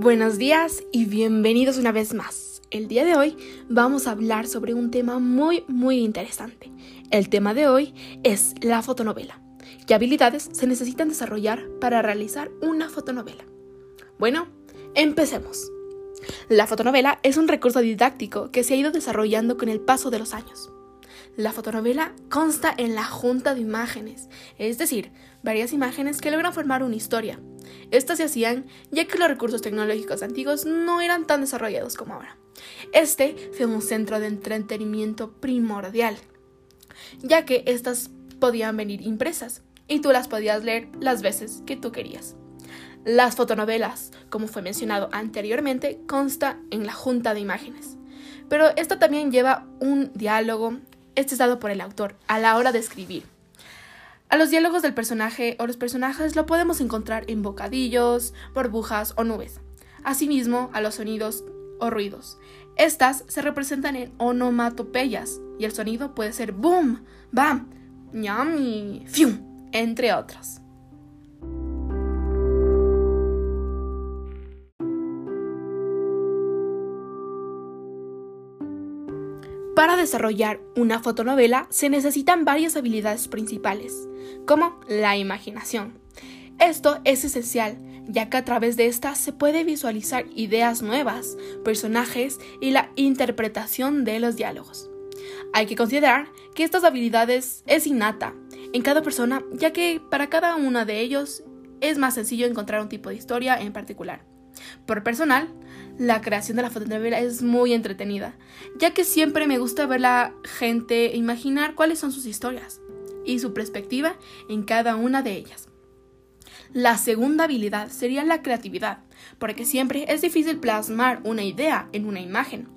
Buenos días y bienvenidos una vez más. El día de hoy vamos a hablar sobre un tema muy muy interesante. El tema de hoy es la fotonovela. ¿Qué habilidades se necesitan desarrollar para realizar una fotonovela? Bueno, empecemos. La fotonovela es un recurso didáctico que se ha ido desarrollando con el paso de los años. La fotonovela consta en la junta de imágenes, es decir, varias imágenes que logran formar una historia. Estas se hacían ya que los recursos tecnológicos antiguos no eran tan desarrollados como ahora. Este fue un centro de entretenimiento primordial, ya que estas podían venir impresas y tú las podías leer las veces que tú querías. Las fotonovelas, como fue mencionado anteriormente, consta en la junta de imágenes. Pero esto también lleva un diálogo, este es dado por el autor a la hora de escribir. A los diálogos del personaje o los personajes lo podemos encontrar en bocadillos, burbujas o nubes. Asimismo, a los sonidos o ruidos. Estas se representan en onomatopeyas y el sonido puede ser boom, bam, ñami, fium, entre otros. Para desarrollar una fotonovela se necesitan varias habilidades principales, como la imaginación. Esto es esencial, ya que a través de esta se puede visualizar ideas nuevas, personajes y la interpretación de los diálogos. Hay que considerar que estas habilidades es innata en cada persona, ya que para cada uno de ellos es más sencillo encontrar un tipo de historia en particular. Por personal, la creación de la fotonovela es muy entretenida, ya que siempre me gusta ver la gente imaginar cuáles son sus historias y su perspectiva en cada una de ellas. La segunda habilidad sería la creatividad, porque siempre es difícil plasmar una idea en una imagen,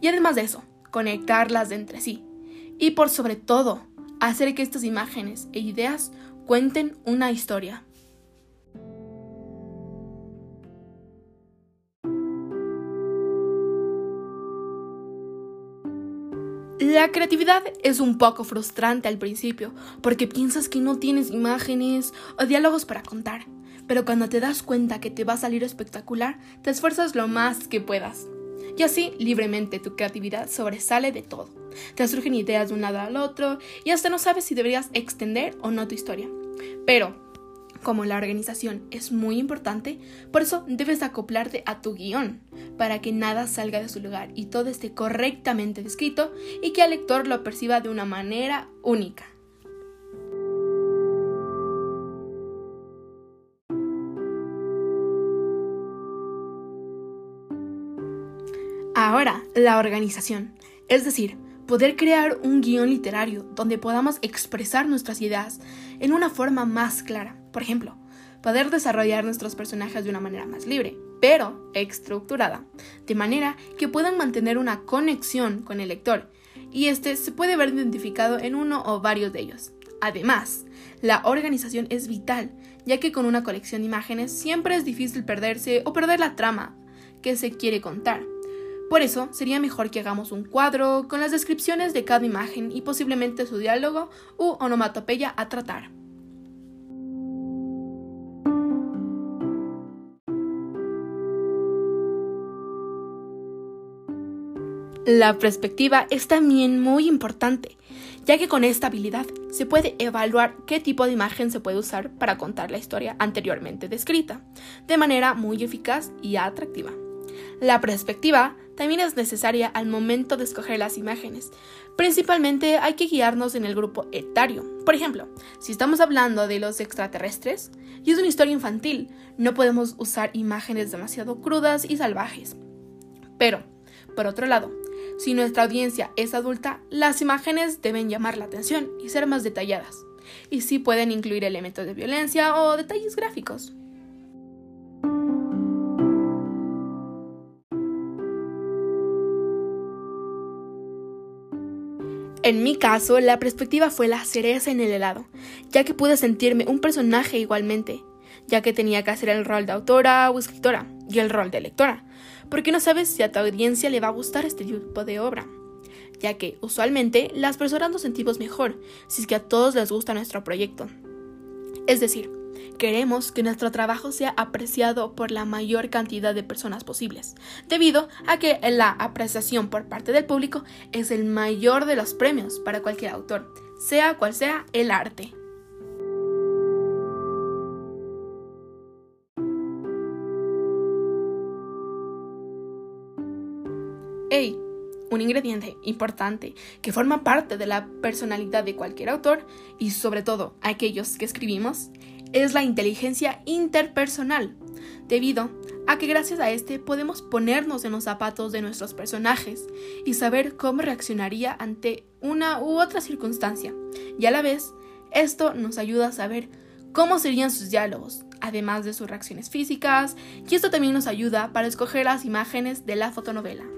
y además de eso, conectarlas entre sí, y por sobre todo, hacer que estas imágenes e ideas cuenten una historia. La creatividad es un poco frustrante al principio, porque piensas que no tienes imágenes o diálogos para contar, pero cuando te das cuenta que te va a salir espectacular, te esfuerzas lo más que puedas. Y así, libremente, tu creatividad sobresale de todo. Te surgen ideas de un lado al otro y hasta no sabes si deberías extender o no tu historia. Pero, como la organización es muy importante, por eso debes acoplarte a tu guion, para que nada salga de su lugar y todo esté correctamente descrito y que el lector lo perciba de una manera única. Ahora, la organización, es decir, poder crear un guion literario donde podamos expresar nuestras ideas en una forma más clara. Por ejemplo, poder desarrollar nuestros personajes de una manera más libre, pero estructurada, de manera que puedan mantener una conexión con el lector, y este se puede ver identificado en uno o varios de ellos. Además, la organización es vital, ya que con una colección de imágenes siempre es difícil perderse o perder la trama que se quiere contar. Por eso sería mejor que hagamos un cuadro con las descripciones de cada imagen y posiblemente su diálogo u onomatopeya a tratar. La perspectiva es también muy importante, ya que con esta habilidad se puede evaluar qué tipo de imagen se puede usar para contar la historia anteriormente descrita, de manera muy eficaz y atractiva. La perspectiva también es necesaria al momento de escoger las imágenes. Principalmente hay que guiarnos en el grupo etario. Por ejemplo, si estamos hablando de los extraterrestres y es una historia infantil, no podemos usar imágenes demasiado crudas y salvajes. Pero, por otro lado, si nuestra audiencia es adulta, las imágenes deben llamar la atención y ser más detalladas. Y sí pueden incluir elementos de violencia o detalles gráficos. En mi caso, la perspectiva fue la cereza en el helado, ya que pude sentirme un personaje igualmente, ya que tenía que hacer el rol de autora o escritora y el rol de lectora, porque no sabes si a tu audiencia le va a gustar este tipo de obra, ya que usualmente las personas nos sentimos mejor si es que a todos les gusta nuestro proyecto. Es decir, queremos que nuestro trabajo sea apreciado por la mayor cantidad de personas posibles, debido a que la apreciación por parte del público es el mayor de los premios para cualquier autor, sea cual sea el arte. ¡Hey! Un ingrediente importante que forma parte de la personalidad de cualquier autor y sobre todo aquellos que escribimos es la inteligencia interpersonal, debido a que gracias a este podemos ponernos en los zapatos de nuestros personajes y saber cómo reaccionaría ante una u otra circunstancia. Y a la vez, esto nos ayuda a saber cómo serían sus diálogos, además de sus reacciones físicas, y esto también nos ayuda para escoger las imágenes de la fotonovela.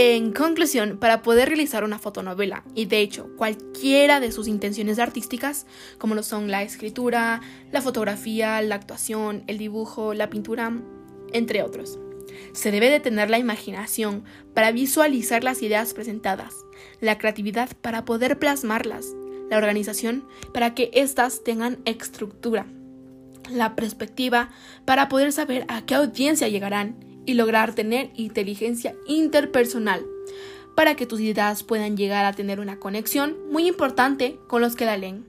En conclusión, para poder realizar una fotonovela, y de hecho cualquiera de sus intenciones artísticas, como lo son la escritura, la fotografía, la actuación, el dibujo, la pintura, entre otros, se debe de tener la imaginación para visualizar las ideas presentadas, la creatividad para poder plasmarlas, la organización para que éstas tengan estructura, la perspectiva para poder saber a qué audiencia llegarán y lograr tener inteligencia interpersonal para que tus ideas puedan llegar a tener una conexión muy importante con los que la leen.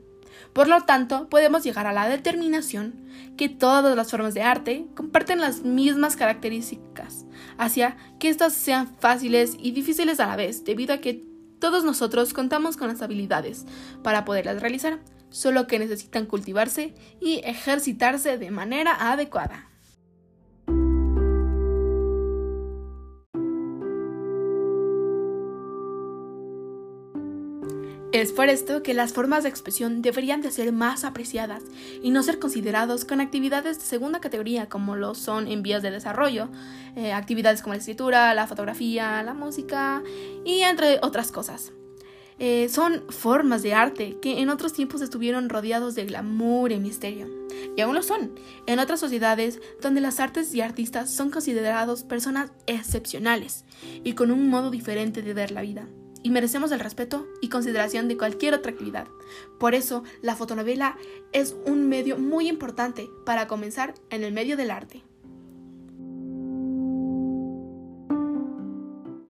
Por lo tanto, podemos llegar a la determinación que todas las formas de arte comparten las mismas características, hacia que éstas sean fáciles y difíciles a la vez, debido a que todos nosotros contamos con las habilidades para poderlas realizar, solo que necesitan cultivarse y ejercitarse de manera adecuada. Es por esto que las formas de expresión deberían de ser más apreciadas y no ser considerados con actividades de segunda categoría como lo son en vías de desarrollo, eh, actividades como la escritura, la fotografía, la música y entre otras cosas. Eh, son formas de arte que en otros tiempos estuvieron rodeados de glamour y misterio. Y aún lo son, en otras sociedades donde las artes y artistas son considerados personas excepcionales y con un modo diferente de ver la vida y merecemos el respeto y consideración de cualquier otra actividad. Por eso, la fotonovela es un medio muy importante para comenzar en el medio del arte.